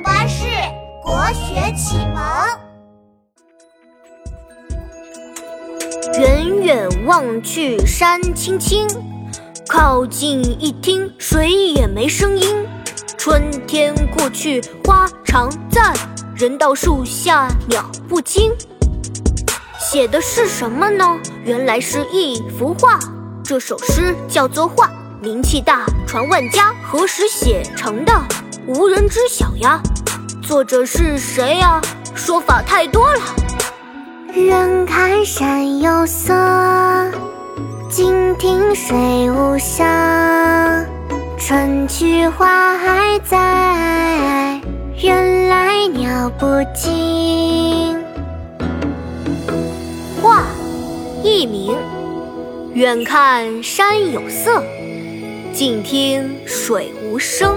巴士国学启蒙。远远望去，山青青；靠近一听，水也没声音。春天过去，花常在；人到树下，鸟不惊。写的是什么呢？原来是一幅画。这首诗叫做《画》，名气大，传万家。何时写成的？无人知晓呀。作者是谁呀？说法太多了。远看山有色，近听水无声。春去花还在，人来鸟不惊。画，佚名。远看山有色，近听水无声。